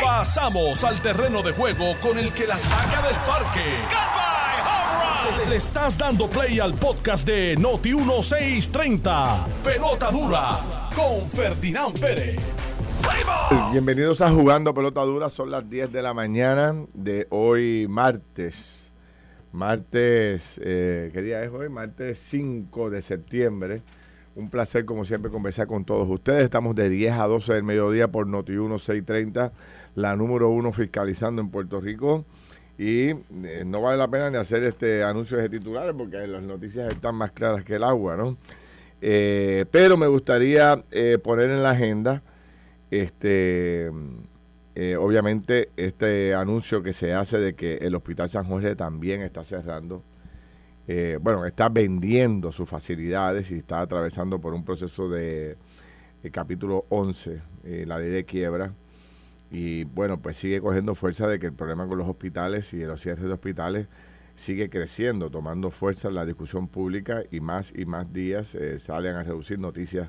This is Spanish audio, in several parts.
Pasamos al terreno de juego con el que la saca del parque. Le estás dando play al podcast de Noti 1630. Pelota dura con Ferdinand Pérez. Bienvenidos a Jugando Pelota Dura. Son las 10 de la mañana de hoy, martes. Martes, eh, ¿qué día es hoy? Martes 5 de septiembre. Un placer, como siempre, conversar con todos ustedes. Estamos de 10 a 12 del mediodía por Noti 1630, la número uno fiscalizando en Puerto Rico. Y eh, no vale la pena ni hacer este anuncio de titulares porque las noticias están más claras que el agua, ¿no? Eh, pero me gustaría eh, poner en la agenda, este, obviamente, este anuncio que se hace de que el Hospital San Jorge también está cerrando. Eh, bueno, está vendiendo sus facilidades y está atravesando por un proceso de, de capítulo 11, eh, la ley de quiebra. Y bueno, pues sigue cogiendo fuerza de que el problema con los hospitales y de los de hospitales sigue creciendo, tomando fuerza en la discusión pública y más y más días eh, salen a reducir noticias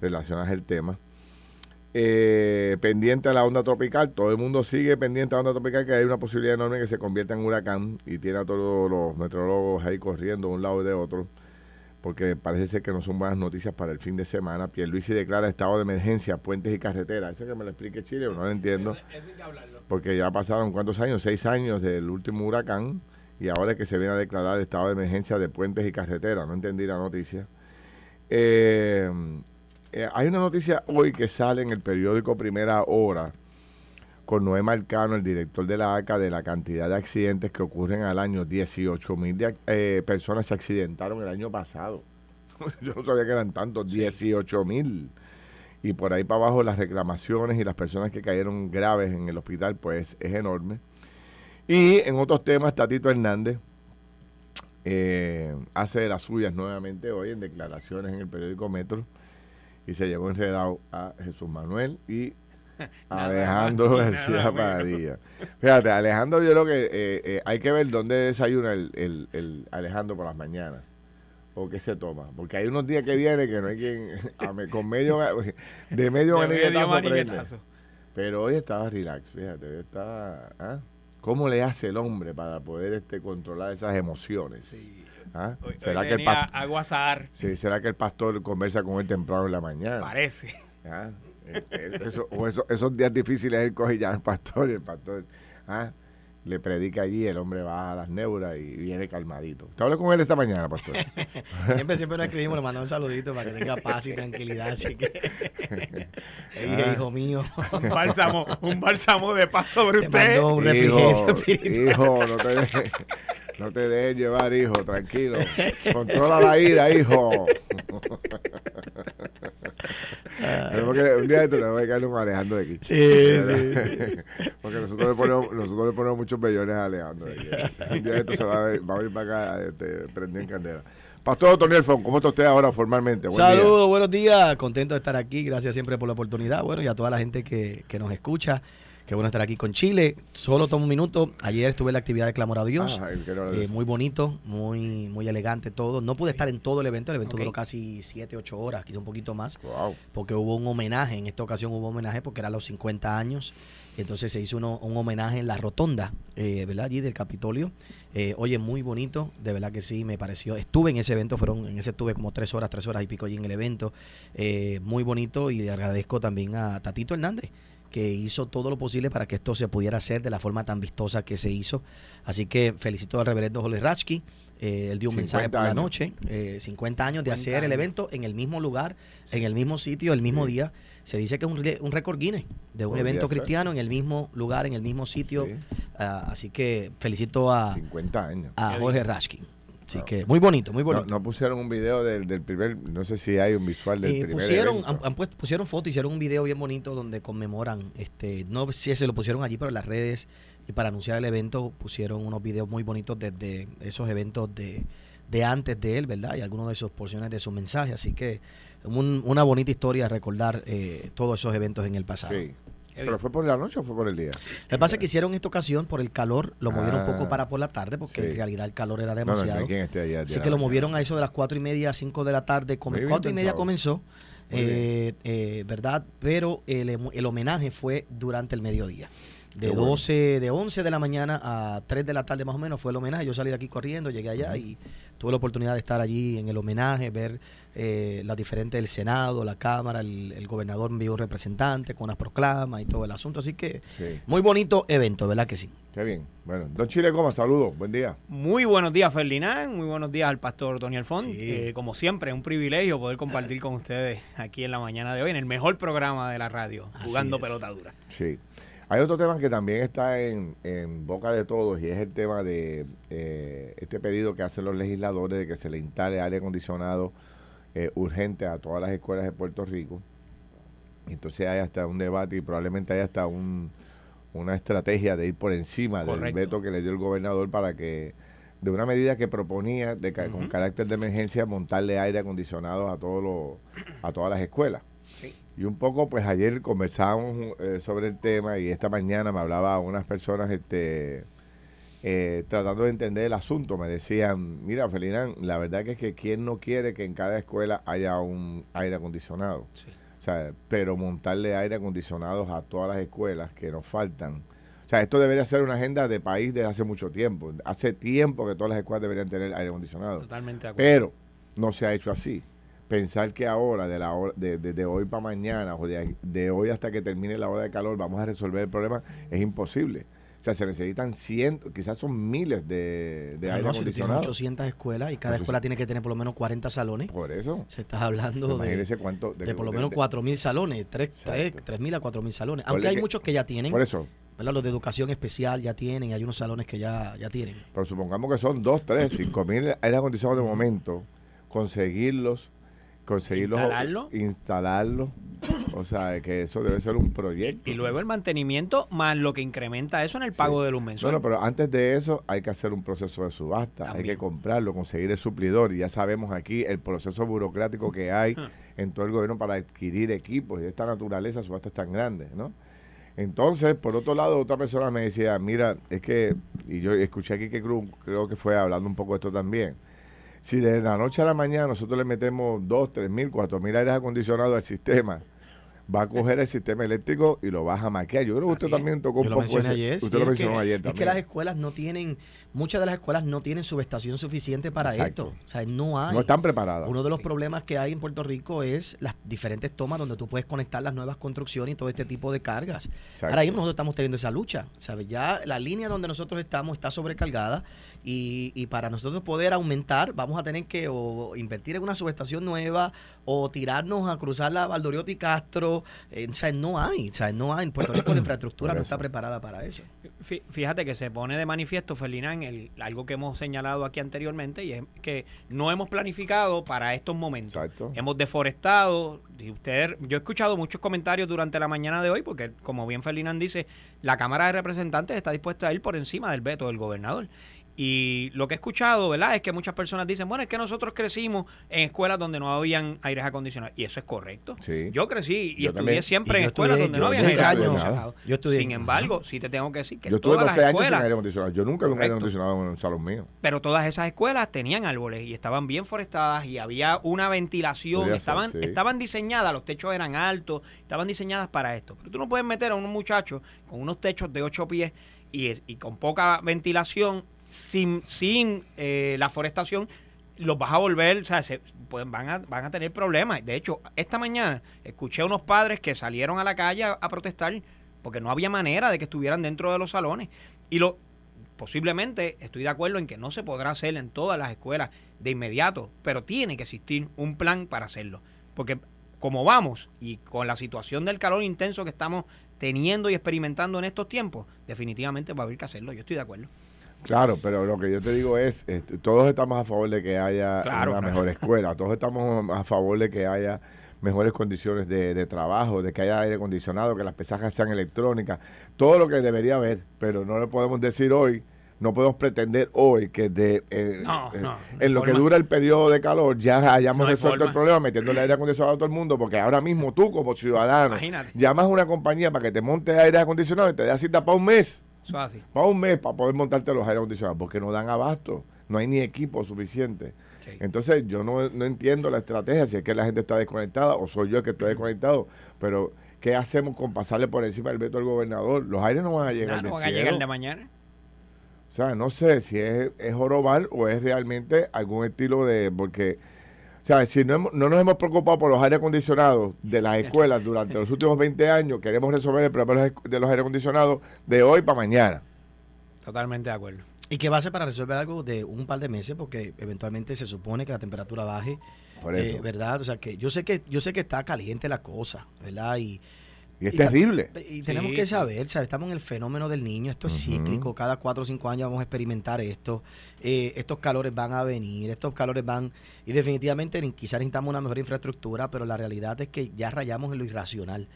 relacionadas al tema. Eh, pendiente a la onda tropical, todo el mundo sigue pendiente a la onda tropical, que hay una posibilidad enorme que se convierta en huracán y tiene a todos los meteorólogos ahí corriendo de un lado y de otro, porque parece ser que no son buenas noticias para el fin de semana. Pierluisi declara estado de emergencia, puentes y carreteras. Eso que me lo explique Chile, no lo entiendo. Porque ya pasaron cuántos años, seis años del último huracán y ahora es que se viene a declarar estado de emergencia de puentes y carreteras. No entendí la noticia. Eh, eh, hay una noticia hoy que sale en el periódico Primera Hora con Noé Marcano, el director de la ACA, de la cantidad de accidentes que ocurren al año. 18 mil eh, personas se accidentaron el año pasado. Yo no sabía que eran tantos, 18 mil. Y por ahí para abajo las reclamaciones y las personas que cayeron graves en el hospital, pues es enorme. Y en otros temas, Tatito Hernández eh, hace de las suyas nuevamente hoy en declaraciones en el periódico Metro y se llevó enredado a Jesús Manuel y Alejandro García Padilla. Fíjate, Alejandro, yo creo que eh, eh, hay que ver dónde desayuna el, el- el Alejandro por las mañanas o qué se toma. Porque hay unos días que viene que no hay quien me- con medio de medio maniquetazo. Pero hoy estaba relax, fíjate, hoy está, ¿ah? ¿Cómo le hace el hombre para poder este controlar esas emociones? ¿Ah? Hoy, ¿Será, hoy que el venía pas- a guasar, sí, ¿Será que el pastor conversa con él temprano en la mañana? parece. ¿Ah? Eh, eh, eso- o eso- esos días difíciles él coge ya al pastor y el pastor ¿ah? Le predica allí, el hombre baja a las neuras y viene calmadito. ¿Te hablé con él esta mañana, pastor? Siempre, siempre nos escribimos, le mandamos un saludito para que tenga paz y tranquilidad. Así que, le dije, hijo mío, Un bálsamo, un bálsamo de paz sobre te usted. mando un refrigerio hijo, hijo, no te dejes no te dejes llevar, hijo, tranquilo. Controla la ira, hijo. Tenemos que- un día de esto tenemos que caerle un Alejandro de aquí. Sí, sí. Porque nosotros le ponemos, nosotros le ponemos muchos bellones a Alejandro. de aquí. Un día de esto se va a, ver- va a venir para acá este, prendido en candela. Pastor Tony Alfon, ¿cómo está usted ahora formalmente? Buen día. Saludos, buenos días. Contento de estar aquí. Gracias siempre por la oportunidad. Bueno, y a toda la gente que, que nos escucha. Qué bueno estar aquí con Chile. Solo tomo un minuto. Ayer estuve en la actividad de Clamor a Dios. Ah, Eh, muy bonito, muy, muy elegante todo. No pude estar en todo el evento. El evento duró casi 7, 8 horas, quizá un poquito más. Wow. porque hubo un homenaje, en esta ocasión hubo un homenaje porque eran los 50 años, entonces se hizo uno- un homenaje en la rotonda, eh, ¿verdad? Allí del Capitolio. Eh, oye, muy bonito, de verdad que sí, me pareció. Estuve en ese evento, fueron, en ese estuve como tres horas, tres horas y pico allí en el evento. Eh, muy bonito y le agradezco también a Tatito Hernández que hizo todo lo posible para que esto se pudiera hacer de la forma tan vistosa que se hizo. Así que felicito al reverendo Jole Ratchky. Eh, él dio un 50 mensaje por la noche, eh, 50 años de 50 hacer el evento en el mismo lugar, en el mismo sitio, el mismo Sí. día. Se dice que es un, récord Guinness de un Podría evento ser. cristiano en el mismo lugar, en el mismo sitio. Sí. Ah, así que felicito a, 50 años. a Jorge. Rashkin. Así que muy bonito, muy bonito. no pusieron un video del, del primer, no sé si hay un visual del Eh, primer pusieron, han, han puesto- pusieron fotos, hicieron un video bien bonito donde conmemoran, este, no sé si se lo pusieron allí, pero en las redes y para anunciar el evento pusieron unos videos muy bonitos desde esos eventos de, de antes de él, ¿verdad? Y algunas de sus porciones de su mensaje, así que un- una bonita historia recordar eh, todos esos eventos en el pasado. Sí. ¿Pero fue por la noche o fue por el día? Lo que pasa es que hicieron esta ocasión por el calor, lo movieron un Ah, poco para por la tarde, porque sí. en realidad el calor era No, no, no demasiado. esté allá. Así que lo movieron a eso de las cuatro y media a 5 de la tarde. Bien cuatro y media comenzó eh, eh, ¿verdad? Pero el, el homenaje fue durante el mediodía. De Qué bueno. 12, de 11 de la mañana a 3 de la tarde más o menos fue el homenaje. Yo salí de aquí corriendo, llegué allá y tuve la oportunidad de estar allí en el homenaje, ver eh, las diferentes del Senado, la Cámara, el, el gobernador envió un representante con las proclamas y todo el asunto. Así que Sí, muy bonito evento, ¿verdad que sí? qué bien. Bueno, don Chile Goma, saludos, buen día. Muy buenos días, Ferdinand. Muy buenos días al pastor Tony Alfón. Sí. Eh, como siempre, un privilegio poder compartir con ustedes aquí en la mañana de hoy, en el mejor programa de la radio, Así jugando es. pelota dura. Sí. Hay otro tema que también está en, en boca de todos y es el tema de eh, este pedido que hacen los legisladores de que se le instale aire acondicionado eh, urgente a todas las escuelas de Puerto Rico. Entonces hay hasta un debate y probablemente hay hasta un, una estrategia de ir por encima del veto que le dio el gobernador para que de una medida que proponía de ca- con carácter de emergencia montarle aire acondicionado a todos los a todas las escuelas. Sí. Y un poco, pues ayer conversábamos eh, sobre el tema y esta mañana me hablaba unas personas este, eh, tratando de entender el asunto. Me decían, mira, Felinán, la verdad que es que quién no quiere que en cada escuela haya un aire acondicionado. Sí. O sea, pero montarle aire acondicionados a todas las escuelas que nos faltan. O sea, esto debería ser una agenda de país desde hace mucho tiempo. Hace tiempo que todas las escuelas deberían tener aire acondicionado. Totalmente de acuerdo. Pero no se ha hecho así. Pensar que ahora, de, la hora, de, de- de hoy para mañana, o de, de hoy hasta que termine la hora de calor, vamos a resolver el problema, es imposible. O sea, se necesitan cientos, quizás son miles de, de Pero aire no, si acondicionado. 800 escuelas y cada Eso escuela sí. tiene que tener por lo menos 40 salones, Por eso, se está hablando de, cuánto. de por lo menos de- 4.000 salones, 3 Exacto. mil a 4.000 salones. Aunque hay que- muchos que ya tienen, Por eso, ¿verdad? los de educación especial ya tienen, hay unos salones que ya, ya tienen. pero supongamos que son dos, tres, cinco mil aire acondicionados de momento, conseguirlos, conseguirlos, Instalarlo. O sea, que eso debe ser un proyecto. Y luego el mantenimiento más lo que incrementa eso en el Sí. pago de luz No, mensual. no, pero antes de eso hay que hacer un proceso de subasta, hay que comprarlo, conseguir el suplidor y ya sabemos aquí el proceso burocrático que hay Ah. en todo el gobierno para adquirir equipos y de esta naturaleza, subastas tan grandes, ¿no? Entonces, por otro lado, otra persona me decía, mira, es que, y yo escuché aquí que creo que fue hablando un poco de esto también, si de la noche a la mañana nosotros le metemos dos, tres mil, cuatro mil aires acondicionados al sistema, va a coger el sistema eléctrico y lo va a jamaquear. Yo creo que usted Así es. también tocó un poco sí, Usted lo es mencionó que, ayer Es también. que las escuelas no tienen, muchas de las escuelas no tienen subestación suficiente para Exacto. esto. O sea, no hay. no están preparadas. Uno de los problemas que hay en Puerto Rico es las diferentes tomas donde tú puedes conectar las nuevas construcciones y todo este tipo de cargas. Exacto. Ahora mismo nosotros estamos teniendo esa lucha. ¿sabes? Ya la línea donde nosotros estamos está sobrecargada y, y para nosotros poder aumentar vamos a tener que o invertir en una subestación nueva o tirarnos a cruzar la Valdoriotti Castro. Eh, o sea, no hay. O sea, no hay. En Puerto Rico la infraestructura no está preparada para eso. Fí- Fíjate que se pone de manifiesto, Ferdinand, el, algo que hemos señalado aquí anteriormente, y es que no hemos planificado para estos momentos. Exacto. Hemos deforestado. Y usted, yo he escuchado muchos comentarios durante la mañana de hoy, porque como bien Ferdinand dice, la Cámara de Representantes está dispuesta a ir por encima del veto del gobernador. Y lo que he escuchado, ¿verdad? Es que muchas personas dicen, bueno, es que nosotros crecimos en escuelas donde no habían aires acondicionados. Y eso es correcto. Sí. Yo crecí y Yo estudié también. siempre Y en escuelas estudié- donde no había seis aire años, acondicionado. yo estudié- Sin embargo, sí te tengo que decir que Yo estuve todas 12 las años sin escuelas, aire acondicionado. Yo nunca vi un aire acondicionado en un salón mío. pero todas esas escuelas tenían árboles y estaban bien forestadas y había una ventilación, Podría ser, estaban, sí. estaban diseñadas, los techos eran altos, estaban diseñadas para esto. Pero tú no puedes meter a unos muchachos con unos techos de 8 pies y, es- y con poca ventilación, sin, sin eh, la forestación, los vas a volver, o sea, se, pueden, van, a, van a tener problemas. De hecho, esta mañana escuché a unos padres que salieron a la calle a, a protestar porque no había manera de que estuvieran dentro de los salones. Y lo, posiblemente estoy de acuerdo en que no se podrá hacer en todas las escuelas de inmediato, pero tiene que existir un plan para hacerlo. Porque como vamos y con la situación del calor intenso que estamos teniendo y experimentando en estos tiempos, definitivamente va a haber que hacerlo. Yo estoy de acuerdo. Claro, pero lo que yo te digo es, este, todos estamos a favor de que haya Claro, una claro. mejor escuela, todos estamos a favor de que haya mejores condiciones de, de trabajo, de que haya aire acondicionado, que las pesajas sean electrónicas, todo lo que debería haber, pero no le podemos decir hoy, no podemos pretender hoy que de, eh, No, eh, no, en lo que dura el periodo de calor ya hayamos No resuelto el problema metiéndole aire acondicionado a todo el mundo, porque ahora mismo tú como ciudadano Imagínate. llamas a una compañía para que te monte aire acondicionado y te dé cita para un mes. Eso así. Va un mes para poder montarte los aire acondicionados, porque no dan abasto, no hay ni equipo suficiente. Sí. Entonces yo no, no entiendo la estrategia, si es que la gente está desconectada o soy yo el que estoy desconectado, pero ¿qué hacemos con pasarle por encima del veto del gobernador? Los aires no van a llegar del no van a llegar de mañana. O sea, no sé si es, es jorobar o es realmente algún estilo de... Porque, o sea, si no, hemos- no nos hemos preocupado por los aire acondicionados de las escuelas durante los últimos 20 años, queremos resolver el problema de los aire acondicionados de hoy para mañana. Totalmente de acuerdo. ¿Y qué va a hacer para resolver algo de un par de meses? Porque eventualmente se supone que la temperatura baje, Por eh, eso. ¿verdad? O sea que yo sé que yo sé que está caliente la cosa, ¿verdad? Y, y es y- terrible. y tenemos Sí, que saber, ¿sabes? Estamos en el fenómeno del niño, esto es cíclico, cada cuatro o cinco años vamos a experimentar esto, eh, estos calores van a venir, estos calores van, y definitivamente ni- quizás necesitamos una mejor infraestructura, pero la realidad es que ya rayamos en lo irracional.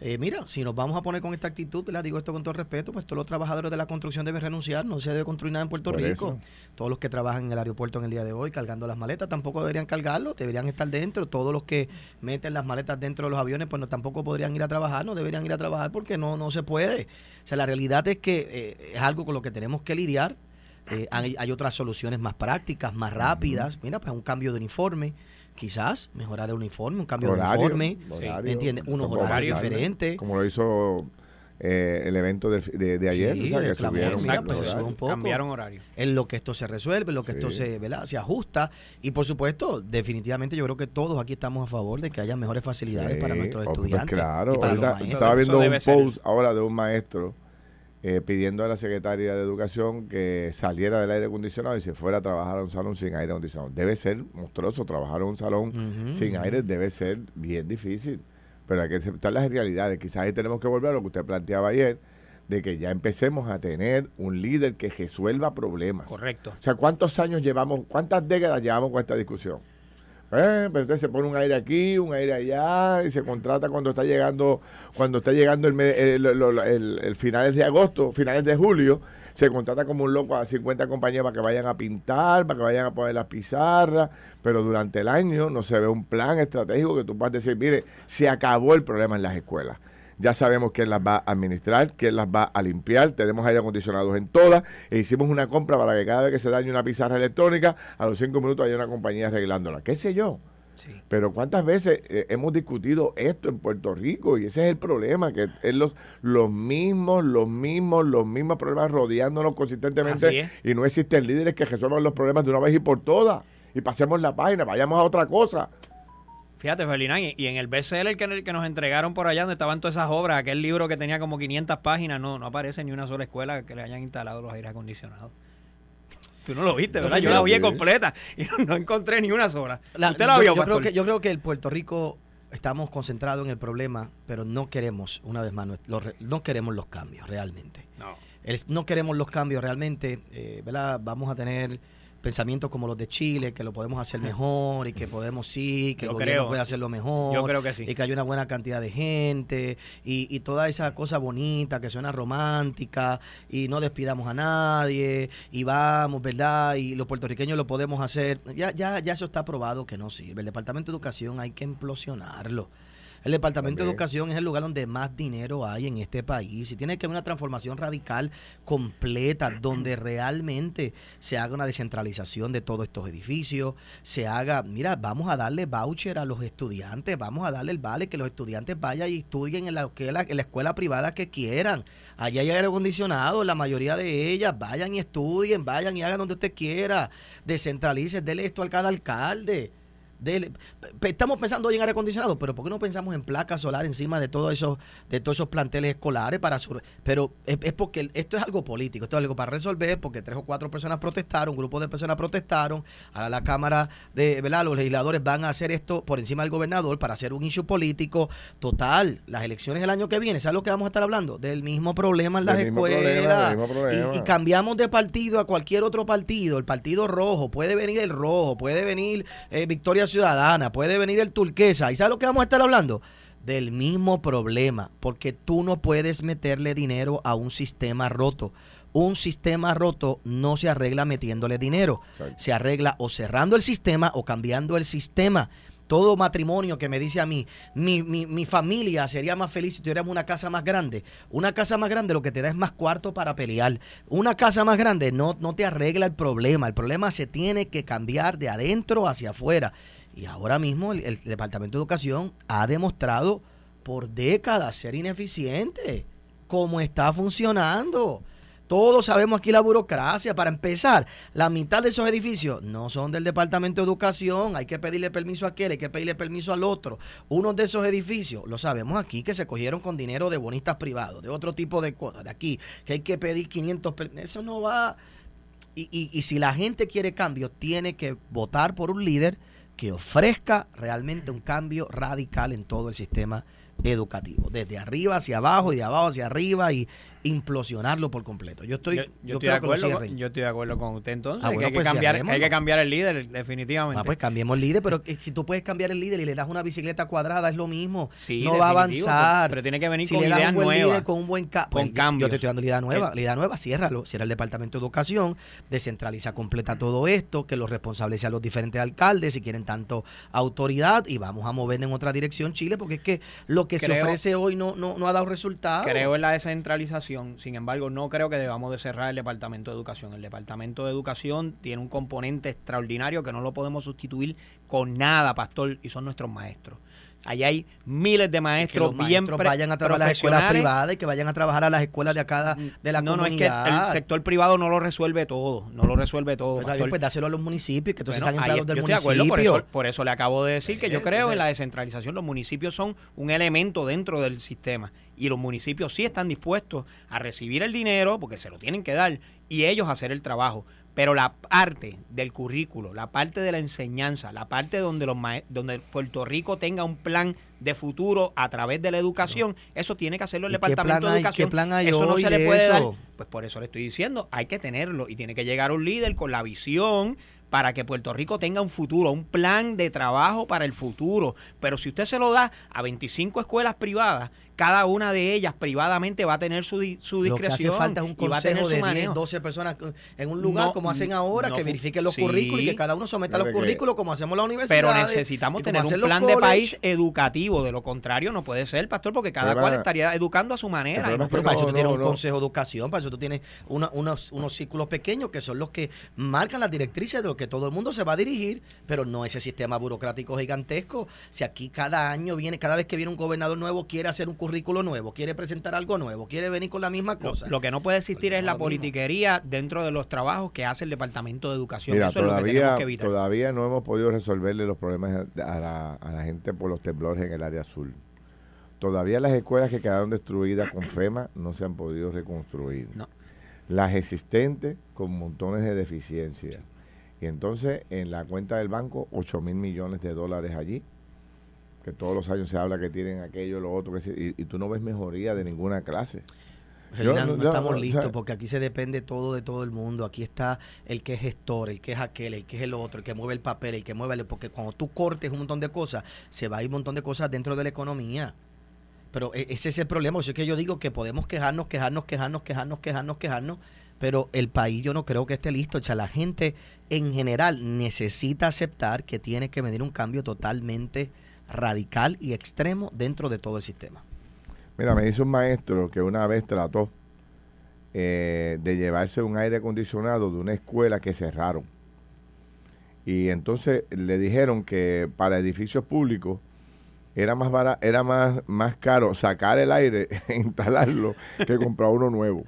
Eh, mira, si nos vamos a poner con esta actitud, les digo esto con todo respeto, pues todos los trabajadores de la construcción deben renunciar, no se debe construir nada en Puerto Por Rico. eso. Todos los que trabajan en el aeropuerto en el día de hoy cargando las maletas tampoco deberían cargarlo, deberían estar dentro. Todos los que meten las maletas dentro de los aviones, pues no tampoco podrían ir a trabajar, no deberían ir a trabajar porque no, no se puede. O sea, la realidad es que eh, es algo con lo que tenemos que lidiar. Eh, hay, hay otras soluciones más prácticas, más rápidas. Mira, pues un cambio de uniforme, quizás mejorar el uniforme, un cambio de uniforme. horario, ¿me entiendes? Unos horarios diferentes. Como lo hizo eh, el evento del- de, de ayer, Sí, o sea, de que subieron mira, pues se horarios. sube un poco. Cambiaron horario. en lo que esto se resuelve, en lo que esto se, ¿verdad? se ajusta. Y por supuesto, definitivamente yo creo que todos aquí estamos a favor de que haya mejores facilidades para nuestros oh, pues estudiantes. claro, y para los ahorita maestros. estaba viendo un ser. post ahora de un maestro eh, pidiendo a la secretaria de Educación que saliera del aire acondicionado y se fuera a trabajar a un salón sin aire acondicionado. Debe ser monstruoso trabajar en un salón sin aire, debe ser bien difícil. Pero hay que aceptar las realidades. Quizás ahí tenemos que volver a lo que usted planteaba ayer, de que ya empecemos a tener un líder que resuelva problemas. Correcto. O sea, ¿cuántos años llevamos, cuántas décadas llevamos con esta discusión? Eh, pero entonces se pone un aire aquí, un aire allá, y se contrata cuando está llegando, cuando está llegando el, el- el- el finales de agosto, finales de julio, se contrata como un loco a 50 compañías para que vayan a pintar, para que vayan a poner las pizarras, pero durante el año no se ve un plan estratégico que tú puedas decir, mire, se acabó el problema en las escuelas. Ya sabemos quién las va a administrar, quién las va a limpiar. Tenemos aire acondicionados en todas. E hicimos una compra para que cada vez que se dañe una pizarra electrónica, a los cinco minutos haya una compañía arreglándola. ¿Qué sé yo? Sí. Pero cuántas veces eh, hemos discutido esto en Puerto Rico y ese es el problema, que es los, los mismos, los mismos, los mismos problemas rodeándonos consistentemente y no existen líderes que resuelvan los problemas de una vez y por todas y pasemos la página, vayamos a otra cosa. Fíjate, Ferdinand, y y en el bestseller que, que nos entregaron por allá, donde estaban todas esas obras, aquel libro que tenía como 500 páginas, no, no aparece ni una sola escuela que le hayan instalado los aires acondicionados. Tú no lo viste, ¿verdad? Yo la vi completa y no, no encontré ni una sola. La- ¿Usted la yo, vio, yo creo que, yo creo que en Puerto Rico estamos concentrados en el problema, pero no queremos, una vez más, los no queremos los cambios realmente. No. El- no queremos los cambios realmente, eh, ¿verdad? Vamos a tener pensamientos como los de Chile, que lo podemos hacer mejor y que podemos sí, que Yo el gobierno creo. puede hacerlo mejor. Yo creo que sí. Y que hay una buena cantidad de gente y, y toda esa cosa bonita que suena romántica y no despidamos a nadie y vamos, ¿verdad? Y los puertorriqueños lo podemos hacer. Ya, ya, ya eso está probado que no sirve. El Departamento de Educación hay que implosionarlo. El Departamento de. Educación es el lugar donde más dinero hay en este país y tiene que haber una transformación radical completa donde realmente se haga una descentralización de todos estos edificios, se haga, mira, vamos a darle voucher a los estudiantes, vamos a darle el vale que los estudiantes vayan y estudien en la, que la- en la escuela privada que quieran. Allá hay aire acondicionado, la mayoría de ellas, vayan y estudien, vayan y hagan donde usted quiera, descentralice, dele esto al cada alcalde. Estamos pensando hoy en aire acondicionado, pero ¿por qué no pensamos en placas solar encima de todos esos, de todos esos planteles escolares para sur- pero es, es porque esto es algo político, esto es algo para resolver, porque tres o cuatro personas protestaron, un grupo de personas protestaron, ahora la Cámara de, ¿verdad? Los legisladores van a hacer esto por encima del gobernador para hacer un issue político. Total, las elecciones del año que viene, ¿sabes lo que vamos a estar hablando? Del mismo problema en las Del escuelas. problema, del mismo problema. Y- y cambiamos de partido a cualquier otro partido, el partido rojo, puede venir el rojo, puede venir eh, Victoria Ciudadana, puede venir el turquesa. ¿Y sabes lo que vamos a estar hablando? Del mismo problema, porque tú no puedes meterle dinero a un sistema roto. Un sistema roto no se arregla metiéndole dinero, se arregla o cerrando el sistema o cambiando el sistema. todo matrimonio que me dice a mí, mi, mi, mi familia sería más feliz si tuviéramos una casa más grande. Una casa más grande lo que te da es más cuarto para pelear. Una casa más grande no, no te arregla el problema. El problema se tiene que cambiar de adentro hacia afuera. Y ahora mismo el, Departamento de Educación ha demostrado por décadas ser ineficiente. Cómo está funcionando. Todos sabemos aquí la burocracia. Para empezar, la mitad de esos edificios no son del Departamento de Educación. Hay que pedirle permiso a aquel, hay que pedirle permiso al otro. Uno de esos edificios, lo sabemos aquí, que se cogieron con dinero de bonistas privados, de otro tipo de cosas. De aquí, que hay que pedir 500 Eso no va. Y, y, y si la gente quiere cambio, tiene que votar por un líder que ofrezca realmente un cambio radical en todo el sistema educativo, desde arriba hacia abajo y de abajo hacia arriba y implosionarlo por completo. Yo estoy, yo, estoy, de acuerdo, con, yo estoy de acuerdo con usted entonces. Ah, que, hay, pues que, cambiar, hay, que cambiar, el líder, definitivamente. Ah, pues cambiemos el líder, pero si tú puedes cambiar el líder y le das una bicicleta cuadrada, es lo mismo. no va a avanzar. Pero, tiene que venir si con le das un buen líder, con un buen con cambio. Yo te estoy dando la idea nueva. La idea nueva, ciérralo. Cierra el Departamento de Educación, descentraliza completa todo esto, que los responsables sean los diferentes alcaldes, si quieren tanto autoridad, y vamos a mover en otra dirección Chile, porque es que lo que se ofrece hoy no, no, no ha dado resultados. Creo en la descentralización, sin embargo, no creo que debamos de cerrar el Departamento de Educación. El Departamento de Educación tiene un componente extraordinario que no lo podemos sustituir con nada, pastor, y son nuestros maestros. Allá hay miles de maestros que bien vayan a trabajar a las escuelas privadas y que vayan a trabajar a las escuelas de acá de la no, comunidad. No, es que el sector privado no lo resuelve todo, no lo resuelve todo. Pues, pues dáselo a los municipios, que entonces sean empleados del municipio. por, eso, por eso le acabo de decir que yo creo en la descentralización. Los municipios son un elemento dentro del sistema y los municipios sí están dispuestos a recibir el dinero, porque se lo tienen que dar, y ellos hacer el trabajo. Pero la parte del currículo, la parte de la enseñanza, la parte donde, los donde Puerto Rico tenga un plan de futuro a través de la educación, eso tiene que hacerlo el Departamento de Educación. ¿qué plan hay eso no se le puede eso? dar. Pues por eso le estoy diciendo, hay que tenerlo y tiene que llegar un líder con la visión para que Puerto Rico tenga un futuro, un plan de trabajo para el futuro. Pero si usted se lo da a 25 escuelas privadas cada una de ellas privadamente va a tener su, su discreción. Lo que hace falta es un consejo de 10, 12 personas en un lugar como hacen ahora, que verifiquen los currículos y que cada uno someta los currículos como hacemos la universidad. Pero necesitamos tener un plan de país educativo, de lo contrario no puede ser, pastor, porque cada cual estaría educando a su manera. Pero, para eso tú tienes un consejo de educación, para eso tú tienes unos, unos círculos pequeños que son los que marcan las directrices de lo que todo el mundo se va a dirigir, pero no ese sistema burocrático gigantesco. Si aquí cada año viene, cada vez que viene un gobernador nuevo quiere hacer un currículo currículo nuevo, quiere presentar algo nuevo, quiere venir con la misma cosa. Lo, que no puede existir es la politiquería dentro de los trabajos que hace el Departamento de Educación. Eso todavía, es lo que tenemos que evitar. Todavía no hemos podido resolverle los problemas a la, a la gente por los temblores en el área azul. Todavía las escuelas que quedaron destruidas con FEMA no se han podido reconstruir. No. Las existentes con montones de deficiencias. Y entonces en la cuenta del banco 8 mil millones de dólares allí que todos los años se habla que tienen aquello, lo otro, que y, tú no ves mejoría de ninguna clase. no, estamos listos porque aquí se depende todo de todo el mundo. Aquí está el que es gestor, el que es aquel, el que es el otro, el que mueve el papel, el que mueve el... Porque cuando tú cortes un montón de cosas, se va a ir un montón de cosas dentro de la economía. Pero e, ese es el problema. Eso es que yo digo que podemos quejarnos, quejarnos, quejarnos, quejarnos, quejarnos, quejarnos, pero el país yo no creo que esté listo. O sea, la gente en general necesita aceptar que tiene que venir un cambio totalmente radical y extremo dentro de todo el sistema. Mira, me dice un maestro que una vez trató eh, de llevarse un aire acondicionado de una escuela que cerraron. Y entonces le dijeron que para edificios públicos era más era más, más caro sacar el aire e instalarlo que comprar uno nuevo.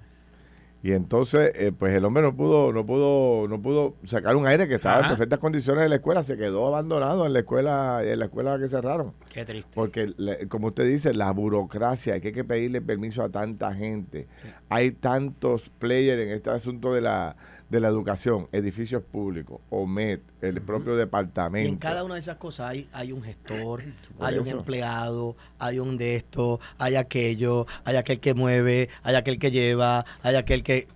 Y entonces, eh, pues el hombre no pudo, no pudo, no pudo sacar un aire que estaba en perfectas condiciones en la escuela, se quedó abandonado en la escuela, en la escuela que cerraron. Qué triste. Porque, como usted dice, la burocracia, hay que pedirle permiso a tanta gente. Hay tantos players en este asunto de la, de la educación, edificios públicos, OMED, el propio departamento. Y en cada una de esas cosas hay, hay un gestor, hay un empleado, hay un de esto, hay aquello, hay aquel que mueve, hay aquel que lleva, hay aquel que...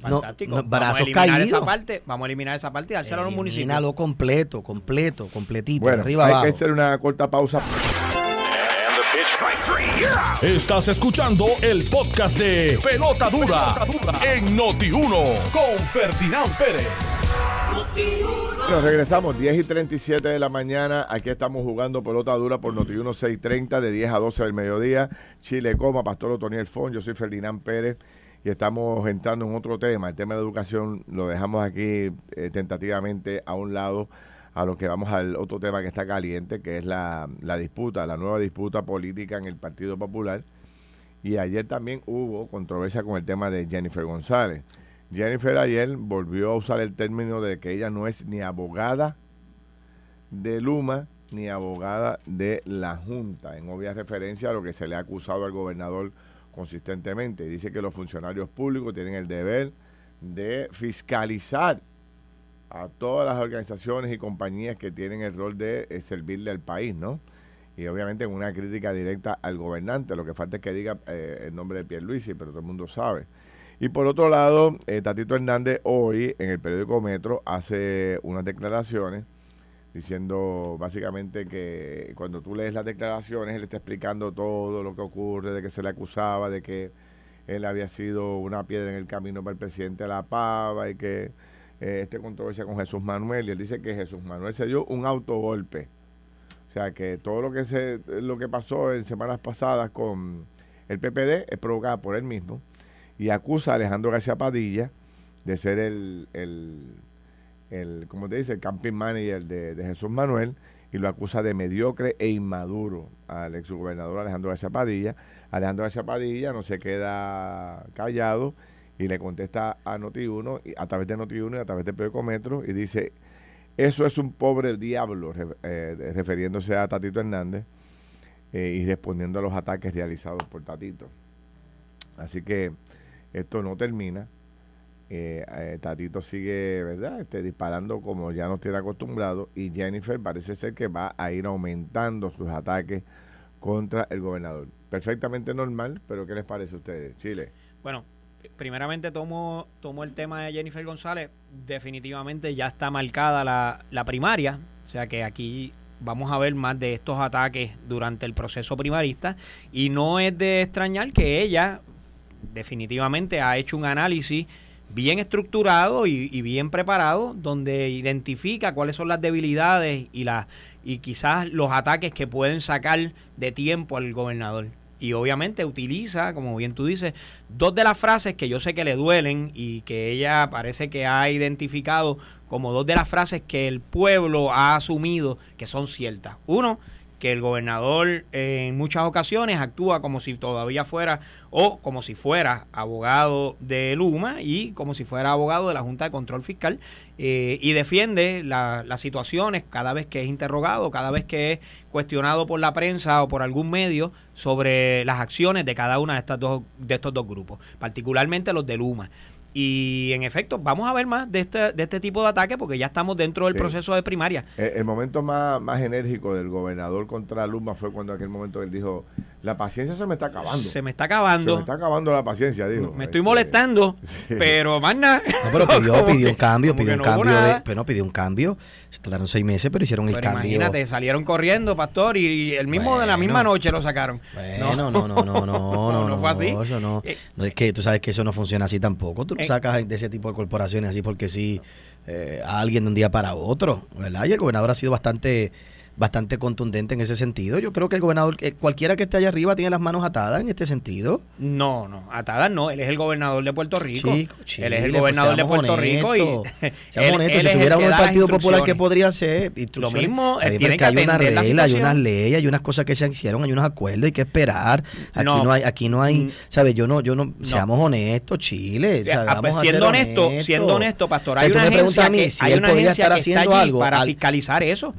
Fantástico. No, vamos a eliminar esa parte, vamos a eliminar esa parte y dárselo a los municipios. completo, completo, completito, bueno, arriba hay que hacer una corta pausa. Estás escuchando el podcast de Pelota Dura, en Noti1 con Ferdinand Pérez. Bueno, regresamos, 10 y 37 de la mañana. Aquí estamos jugando pelota dura por Noti 630 de 10 a 12 del mediodía. Chile Coma, Pastor Otoniel Fon, yo soy Ferdinand Pérez estamos entrando en otro tema. El tema de educación lo dejamos aquí eh, tentativamente a un lado a lo que vamos al otro tema que está caliente, que es la, la disputa, la nueva disputa política en el Partido Popular. Y ayer también hubo controversia con el tema de Jennifer González. Jennifer ayer volvió a usar el término de que ella no es ni abogada de Luma ni abogada de la Junta, en obvia referencia a lo que se le ha acusado al gobernador consistentemente. Dice que los funcionarios públicos tienen el deber de fiscalizar a todas las organizaciones y compañías que tienen el rol de eh, servirle al país, ¿no? Y obviamente en una crítica directa al gobernante, lo que falta es que diga eh, el nombre de Pierluisi, pero todo el mundo sabe. Y por otro lado, eh, Tatito Hernández hoy en el periódico Metro hace unas declaraciones diciendo básicamente que cuando tú lees las declaraciones, él está explicando todo lo que ocurre, de que se le acusaba, de que él había sido una piedra en el camino para el presidente de la Pava y que eh, este controversia con Jesús Manuel. Y él dice que Jesús Manuel se dio un autogolpe. O sea que todo lo que se, lo que pasó en semanas pasadas con el PPD es provocado por él mismo y acusa a Alejandro García Padilla de ser el, el, el como te dice, el camping manager de, Jesús Manuel y lo acusa de mediocre e inmaduro al exgobernador Alejandro García Padilla. Alejandro García Padilla no se queda callado y le contesta a Noti1, a través de Noti1 y a través de Periódico y dice, eso es un pobre diablo, eh, refiriéndose a Tatito Hernández eh, y respondiendo a los ataques realizados por Tatito. Así que esto no termina. Eh, eh, Tatito sigue, ¿verdad? Este, disparando como ya nos tiene acostumbrado y Jennifer parece ser que va a ir aumentando sus ataques contra el gobernador. Perfectamente normal, pero ¿qué les parece a ustedes? Chile. Bueno, primeramente tomo, tomo el tema de Jennifer González. Definitivamente ya está marcada la, la primaria, o sea que aquí vamos a ver más de estos ataques durante el proceso primarista y no es de extrañar que ella definitivamente ha hecho un análisis bien estructurado y, bien preparado donde identifica cuáles son las debilidades y las y quizás los ataques que pueden sacar de tiempo al gobernador y obviamente utiliza, como bien tú dices, dos de las frases que yo sé que le duelen y que ella parece que ha identificado como dos de las frases que el pueblo ha asumido que son ciertas. Uno, que el gobernador en muchas ocasiones actúa como si todavía fuera o como si fuera abogado de Luma y como si fuera abogado de la Junta de Control Fiscal eh, y defiende las situaciones cada vez que es interrogado, cada vez que es cuestionado por la prensa o por algún medio sobre las acciones de cada una de, estas dos, de estos dos grupos, particularmente los de Luma. Y en efecto, vamos a ver más de este, de este tipo de ataques porque ya estamos dentro del proceso de primaria. El, momento más, más enérgico del gobernador contra Luma fue cuando en aquel momento él dijo, la paciencia se me está acabando. Se me está acabando. Se me está acabando la paciencia, digo. Me estoy molestando, pero más nada. No, pero pidió, pidió un cambio, pidió un cambio. De, pero pidió un cambio. Se tardaron seis meses, pero hicieron el cambio. Imagínate, salieron corriendo, pastor, y el mismo de la misma noche lo sacaron. Bueno, no, no, no, no, no, no, no, fue así. Eso no, eh, no, es que tú sabes que eso no funciona así tampoco. Tú lo eh, sacas de ese tipo de corporaciones así porque sí eh, a alguien de un día para otro, ¿verdad? Y el gobernador ha sido bastante bastante contundente en ese sentido. Yo creo que el gobernador, eh, cualquiera que esté allá arriba, tiene las manos atadas en este sentido. No, no, atadas no. Él es el gobernador de Puerto Rico. él es el pues gobernador de Puerto Rico. Y seamos honestos, si tuviera uno del Partido Popular, ¿qué podría ser? Lo mismo, él tiene que hay una regla, hay unas leyes, hay unas cosas que se hicieron, hay unos acuerdos, hay que esperar. Aquí no, hay, aquí no hay, mm. ¿sabes? Yo no, yo no, seamos honestos, Chile. siendo honesto, siendo honesto, pastor, hay una agencia que, hay una agencia que está allí para fiscalizar eso.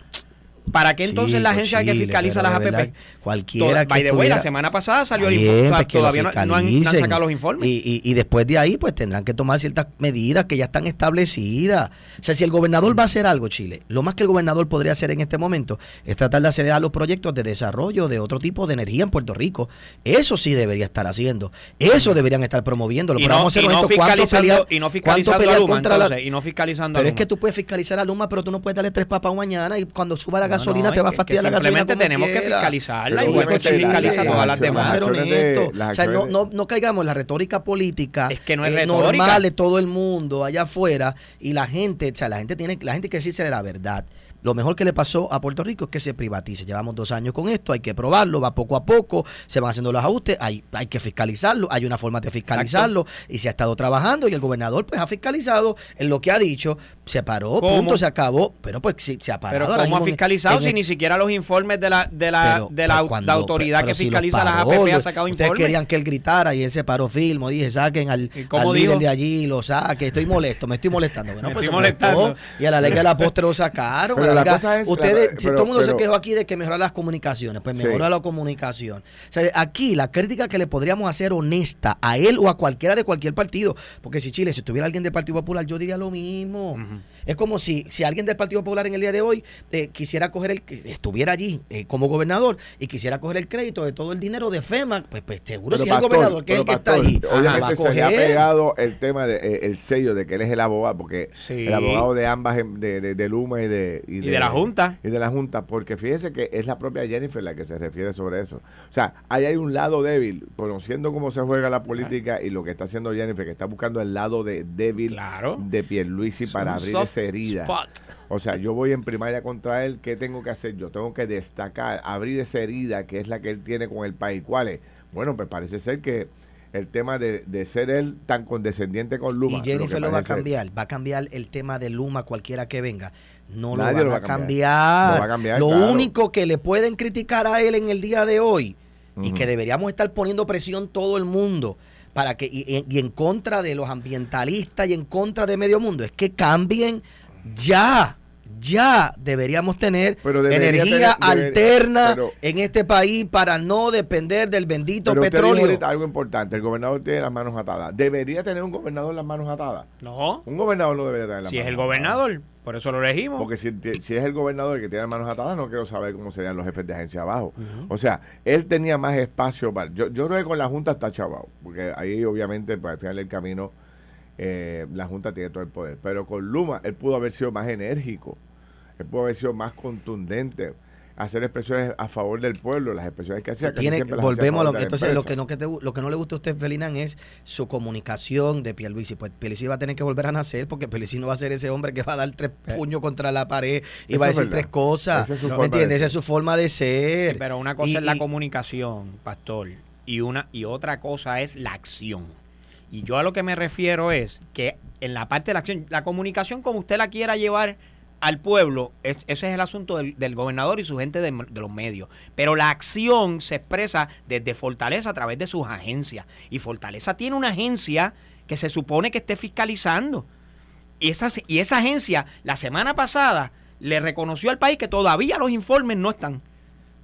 ¿Para qué entonces la agencia que fiscaliza las APP? Cualquiera que By the way, la semana pasada salió el informe. Pues todavía no, han, sacado los informes. Y, y, después de ahí, pues tendrán que tomar ciertas medidas que ya están establecidas. O sea, si el gobernador va a hacer algo, Chile, lo más que el gobernador podría hacer en este momento es tratar de acelerar los proyectos de desarrollo de otro tipo de energía en Puerto Rico. Eso sí debería estar haciendo. Eso deberían estar promoviéndolo. Y no, vamos a hacer y no fiscalizando, y no fiscalizando a Luma, contra la... y no fiscalizando Pero es que tú puedes fiscalizar a Luma, pero tú no puedes darle tres papas mañana y cuando suba la gasolina, te va a fastidiar la gasolina. Simplemente tenemos que fiscalizarla, igual que se fiscaliza todas las demás. Ser honesto. O sea, no, no, no caigamos en la retórica política es que no es eh, retórica. normal de todo el mundo allá afuera y la gente, o sea, la gente tiene, la gente que decirse la verdad. Lo mejor que le pasó a Puerto Rico es que se privatice. Llevamos dos años con esto, hay que probarlo, va poco a poco, se van haciendo los ajustes, hay, hay que fiscalizarlo, hay una forma de fiscalizarlo y se ha estado trabajando y el gobernador pues ha fiscalizado en lo que ha dicho, se paró, punto, se acabó, pero pues sí, se ha parado. Pero ¿cómo ha fiscalizado si ni siquiera los informes de la, de la, de la, autoridad que fiscaliza las APP ha sacado informes? Ustedes querían que él gritara y él se paró filmo, dije, saquen al, al líder de allí, lo saque, estoy molesto, me estoy molestando. Bueno, me pues estoy molestando. y a la ley de la postre lo sacaron la cosa es, ustedes, si todo el mundo se quejó aquí de que mejora las comunicaciones, pues mejora sí. la comunicación. O sea, aquí la crítica que le podríamos hacer honesta a él o a cualquiera de cualquier partido, porque si Chile, si tuviera alguien del Partido Popular, yo diría lo mismo. Uh -huh. Es como si, si alguien del Partido Popular en el día de hoy eh, quisiera coger el, estuviera allí eh, como gobernador y quisiera coger el crédito de todo el dinero de FEMA, pues, pues seguro pero si pastor, es el gobernador que es el que pastor, está allí. Obviamente Ajá, se le ha pegado el tema de eh, el sello de que él es el abogado, porque sí. el abogado de ambas, de, de, de Luma y de, y de, y de la Junta. Y de la Junta, porque fíjese que es la propia Jennifer la que se refiere sobre eso. O sea, ahí hay un lado débil, conociendo cómo se juega la política claro. y lo que está haciendo Jennifer, que está buscando el lado de débil claro. de Pierluisi para abrir esa herida. Spot. O sea, yo voy en primaria contra él, ¿qué tengo que hacer? Yo tengo que destacar, abrir esa herida que es la que él tiene con el país. ¿Cuál es? Bueno, pues parece ser que el tema de, de, ser él tan condescendiente con Luma. Y Jennifer lo, lo va a cambiar, ser. va a cambiar el tema de Luma cualquiera que venga. No lo, lo, va a cambiar. Lo, va a cambiar, lo claro. único que le pueden criticar a él en el día de hoy uh -huh. y que deberíamos estar poniendo presión todo el mundo para que y, y, en contra de los ambientalistas y en contra de medio mundo es que cambien ya ya deberíamos tener energía tener, alterna pero, en este país para no depender del bendito pero petróleo. Usted dijo algo importante, el gobernador tiene las manos atadas. ¿Debería tener un gobernador las manos atadas? No. Un gobernador no debería tener las si manos es el gobernador, atadas. por eso lo elegimos. Porque si, si, es el gobernador el que tiene las manos atadas, no quiero saber cómo serían los jefes de agencia abajo. Uh -huh. O sea, él tenía más espacio para... Yo, yo creo que con la Junta está chavado, porque ahí obviamente para el final del camino eh, la Junta tiene todo el poder. Pero con Luma él pudo haber sido más enérgico él pudo haber sido más contundente hacer expresiones a favor del pueblo, las expresiones que hacía. Tiene, volvemos a lo, entonces lo que, no, que te, lo que no le gusta a usted, Felinan, es su comunicación de Pierluisi. Pues Pierluisi va a tener que volver a nacer porque Pierluisi no va a ser ese hombre que va a dar tres puños contra la pared y Eso va a decir es tres cosas. Es ¿Me entiendes? Esa es su forma de ser. Sí, pero una cosa y, es la y, comunicación, pastor, y una y otra cosa es la acción. Y yo a lo que me refiero es que en la parte de la acción, la comunicación como usted la quiera llevar al pueblo, es, ese es el asunto del, del gobernador y su gente de, de, los medios. Pero la acción se expresa desde Fortaleza a través de sus agencias. Y Fortaleza tiene una agencia que se supone que esté fiscalizando. Y esa, y esa agencia, la semana pasada, le reconoció al país que todavía los informes no están.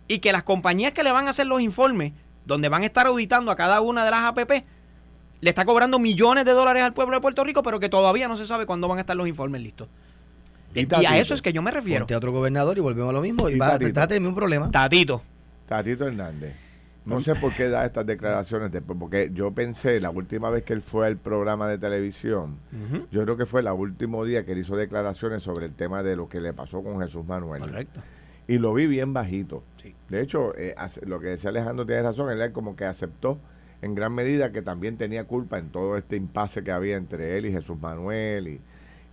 Y que las compañías que le van a hacer los informes, donde van a estar auditando a cada una de las APP, le está cobrando millones de dólares al pueblo de Puerto Rico, pero que todavía no se sabe cuándo van a estar los informes listos. Y, y, a eso es que yo me refiero. Ponte a otro gobernador y volvemos a lo mismo. Y, y va, a tener un problema. Tatito. Tatito Hernández. No sé por qué da estas declaraciones después, porque yo pensé la última vez que él fue al programa de televisión, uh -huh. yo creo que fue el último día que él hizo declaraciones sobre el tema de lo que le pasó con Jesús Manuel. Correcto. Y lo vi bien bajito. Sí. De hecho, eh, lo que decía Alejandro tiene razón, él como que aceptó en gran medida que también tenía culpa en todo este impasse que había entre él y Jesús Manuel y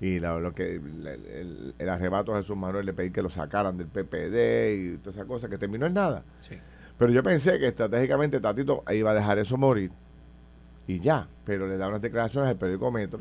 y la, lo que el, el, el, arrebato a Jesús Manuel le pedí que lo sacaran del PPD y toda esa cosa que terminó en nada. Sí. Pero yo pensé que estratégicamente Tatito iba a dejar eso morir y ya, pero le da unas declaraciones al periódico Metro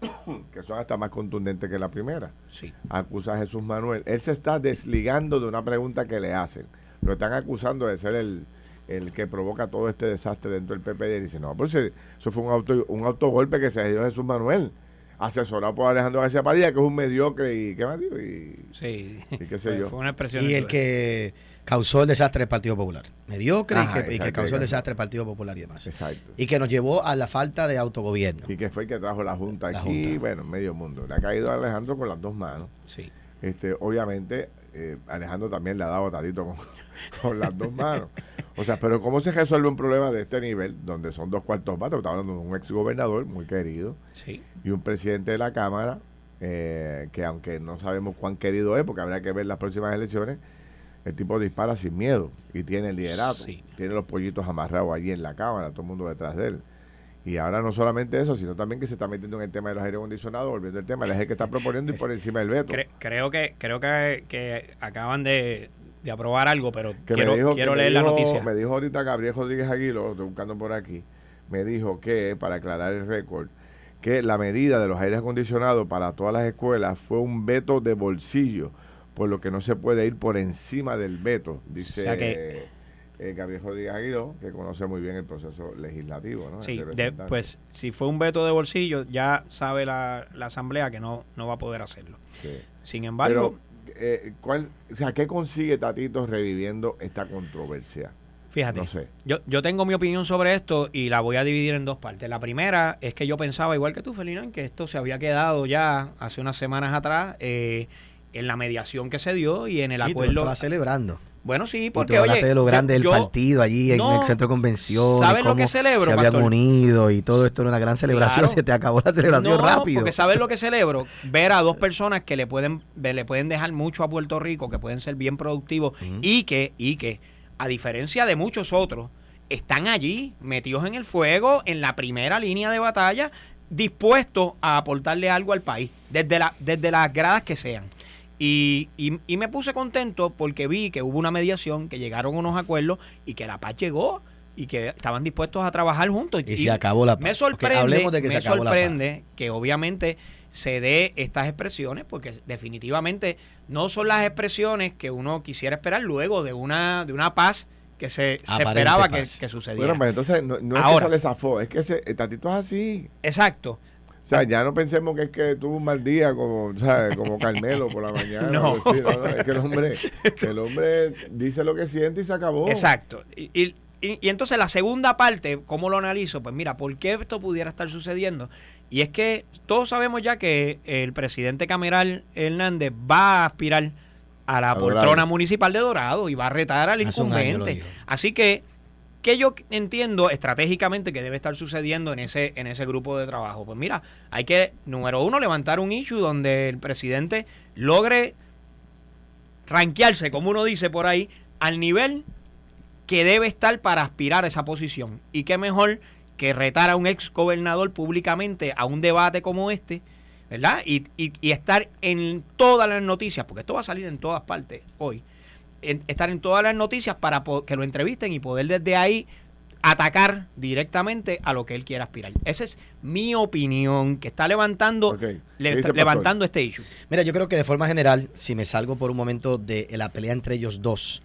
que son hasta más contundentes que la primera. Sí. Acusa a Jesús Manuel. Él se está desligando de una pregunta que le hacen. Lo están acusando de ser el, el que provoca todo este desastre dentro del PPD. Y dice, no, pues eso fue un, auto, un autogolpe que se dio Jesús Manuel asesorado por Alejandro García Padilla, que es un mediocre y qué más digo, y, sí. y qué sé yo. Fue una expresión y el que causó el desastre del Partido Popular. Mediocre Ajá, y, que, y, que, causó el desastre del Partido Popular y demás. Exacto. Y que nos llevó a la falta de autogobierno. Y que fue el que trajo la Junta la aquí, junta. bueno, medio mundo. Le ha caído a Alejandro con las dos manos. Sí. Este, obviamente, eh, Alejandro también le ha dado tatito con, con las dos manos. O sea, pero ¿cómo se resuelve un problema de este nivel, donde son dos cuartos batos? Estamos hablando de un ex gobernador muy querido sí. y un presidente de la Cámara eh, que aunque no sabemos cuán querido es, porque habrá que ver las próximas elecciones, el tipo dispara sin miedo y tiene el liderato, tiene los pollitos amarrados allí en la cámara, todo el mundo detrás de él. Y ahora no solamente eso, sino también que se está metiendo en el tema de los aire acondicionados, volviendo al tema, el que está proponiendo y por encima del veto. creo que creo que, que acaban de, aprobar algo, pero quiero, quiero leer la noticia. Me dijo ahorita Gabriel Rodríguez Aguilo, estoy buscando por aquí, me dijo que, para aclarar el récord, que la medida de los aires acondicionados para todas las escuelas fue un veto de bolsillo, por lo que no se puede ir por encima del veto, dice eh, Gabriel Rodríguez Aguilo, que conoce muy bien el proceso legislativo. ¿no? Sí, pues si fue un veto de bolsillo, ya sabe la, Asamblea que no, no va a poder hacerlo. Sin embargo... eh, ¿cuál, o sea, ¿qué consigue Tatito reviviendo esta controversia? Fíjate, yo, yo tengo mi opinión sobre esto y la voy a dividir en dos partes. La primera es que yo pensaba, igual que tú, Felina, que esto se había quedado ya hace unas semanas atrás eh, en la mediación que se dio y en el acuerdo. Tú celebrando. Bueno, sí, porque y tú oye, de lo grande del partido allí en el centro de convención. ¿Sabes lo que celebro? Se habían unido y todo esto era una gran celebración. Se te acabó la celebración no, rápido. Porque ¿sabes lo que celebro? Ver a dos personas que le pueden, le pueden dejar mucho a Puerto Rico, que pueden ser bien productivos y que, y que a diferencia de muchos otros, están allí, metidos en el fuego, en la primera línea de batalla, dispuestos a aportarle algo al país, desde, la, desde las gradas que sean. Y, y, me puse contento porque vi que hubo una mediación, que llegaron unos acuerdos y que la paz llegó y que estaban dispuestos a trabajar juntos. Y, se acabó la paz. Me sorprende, de que, me sorprende que obviamente se dé estas expresiones porque definitivamente no son las expresiones que uno quisiera esperar luego de una, de una paz que se, esperaba que, sucediera. Bueno, pero entonces no, es que se le zafó, es que ese, el tatito es así. Exacto. O sea, ya no pensemos que es que tuvo un mal día como, como Carmelo por la mañana. no. es que el hombre, el hombre dice lo que siente y se acabó. Exacto. Y, y, y, entonces la segunda parte, ¿cómo lo analizo? Pues mira, ¿por qué esto pudiera estar sucediendo? Y es que todos sabemos ya que el presidente Cameral Hernández va a aspirar a la poltrona municipal de Dorado y va a retar al incumbente. Así que, ¿qué yo entiendo estratégicamente que debe estar sucediendo en ese, en ese grupo de trabajo? Pues mira, hay que, número uno, levantar un issue donde el presidente logre ranquearse, como uno dice por ahí, al nivel que debe estar para aspirar a esa posición. Y qué mejor que retar a un ex gobernador públicamente a un debate como este, ¿verdad? Y, y, estar en todas las noticias, porque esto va a salir en todas partes hoy, estar en todas las noticias para que lo entrevisten y poder desde ahí atacar directamente a lo que él quiera aspirar. Esa es mi opinión, que está levantando, levantando este issue. Mira, yo creo que de forma general, si me salgo por un momento de la pelea entre ellos dos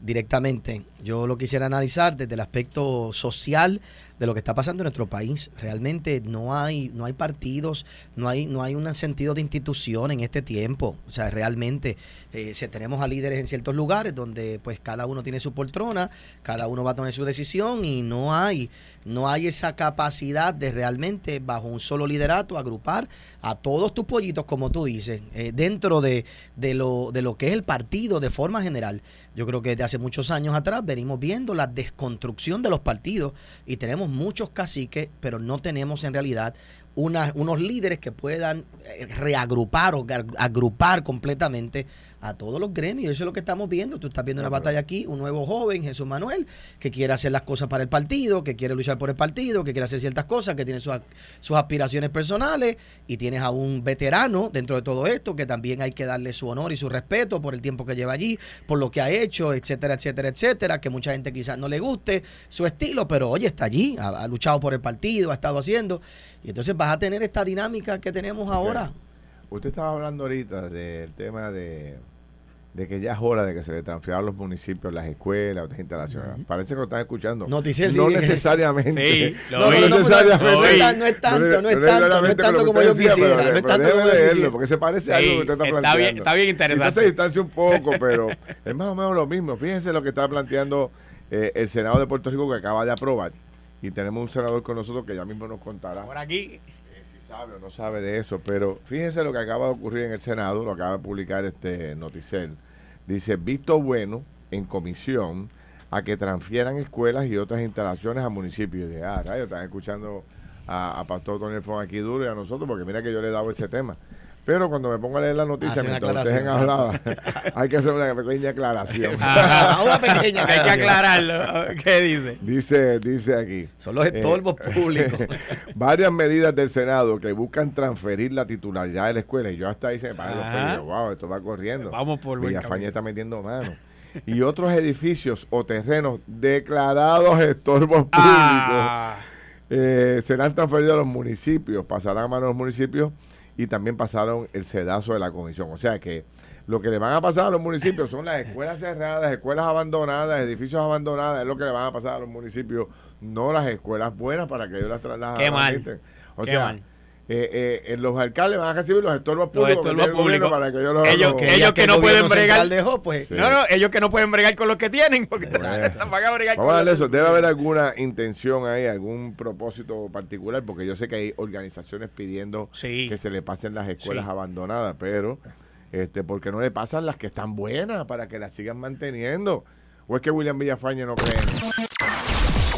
directamente, yo lo quisiera analizar desde el aspecto social de lo que está pasando en nuestro país. Realmente no hay, no hay partidos, no hay, no hay un sentido de institución en este tiempo. O sea, realmente eh, tenemos a líderes en ciertos lugares donde pues cada uno tiene su poltrona, cada uno va a tomar su decisión y no hay, no hay esa capacidad de realmente bajo un solo liderato agrupar a todos tus pollitos, como tú dices, eh, dentro de, de, lo, de lo que es el partido de forma general. Yo creo que desde hace muchos años atrás venimos viendo la desconstrucción de los partidos y tenemos muchos caciques, pero no tenemos en realidad unos líderes que puedan eh, reagrupar o agrupar completamente a todos los gremios. Eso es lo que estamos viendo. Tú estás viendo una batalla aquí, un nuevo joven, Jesús Manuel, que quiere hacer las cosas para el partido, que quiere luchar por el partido, que quiere hacer ciertas cosas, que tiene sus, sus aspiraciones personales. Y tienes a un veterano dentro de todo esto, que también hay que darle su honor y su respeto por el tiempo que lleva allí, por lo que ha hecho, etcétera, etcétera, etcétera. Que mucha gente quizás no le guste su estilo, pero oye, está allí, ha, luchado por el partido, ha estado haciendo. Y entonces vas a tener esta dinámica que tenemos ahora. Usted estaba hablando ahorita del tema de de que ya es hora de que se le transfieran a los municipios las escuelas, otras instalaciones. Parece que lo están escuchando. no necesariamente. Sí, no, necesariamente. No, es tanto, no es tanto, no es tanto como yo quisiera. no es tanto como leerlo, porque se parece a algo que usted está, planteando. Bien, está bien interesante. Quizás se distancia un poco, pero es más o menos lo mismo. Fíjense lo que está planteando eh, el Senado de Puerto Rico que acaba de aprobar. Y tenemos un senador con nosotros que ya mismo nos contará. Por aquí sabe o no sabe de eso, pero fíjense lo que acaba de ocurrir en el Senado, lo acaba de publicar este Noticel. Dice, visto bueno en comisión a que transfieran escuelas y otras instalaciones a municipios. de ah, están escuchando a, Pastor Tony Fon aquí duro y a nosotros, porque mira que yo le he dado ese tema. Pero cuando me pongo a leer la noticia, Hace una mientras ustedes aclaración, hablado, hay que hacer una pequeña aclaración. Ah, una pequeña Hay que aclaración. aclararlo. ¿Qué dice? Dice, dice aquí. Son los estorbos Eh, públicos. Varias medidas del Senado que buscan transferir la titularidad de la escuela. Y yo hasta ahí se me paran los pelos. Wow, esto va corriendo. Vamos por camino. está metiendo mano. Y otros edificios o terrenos declarados estorbos públicos Ah, eh, serán transferidos a los municipios, pasarán a manos de los municipios y también pasaron el sedazo de la comisión. O sea que lo que le van a pasar a los municipios son las escuelas cerradas, escuelas abandonadas, edificios abandonados, es lo que le van a pasar a los municipios, no las escuelas buenas para que ellos las trasladen. Qué mal. O Qué sea, mal. Eh, eh, los alcaldes van a recibir los estorbos públicos que estorbos para que ellos los... Ellos- los- ellos que no pueden bregar. dejó, pues. Sí. No, no, ellos que no pueden bregar con los que tienen, porque Bueno. van a bregar Vamos con a darle eso. Debe haber alguna intención ahí, algún propósito particular, porque yo sé que hay organizaciones pidiendo Sí. que se le pasen las escuelas Sí. abandonadas, pero este, porque no le pasan las que están buenas para que las sigan manteniendo? ¿O es que William Villafañe no cree?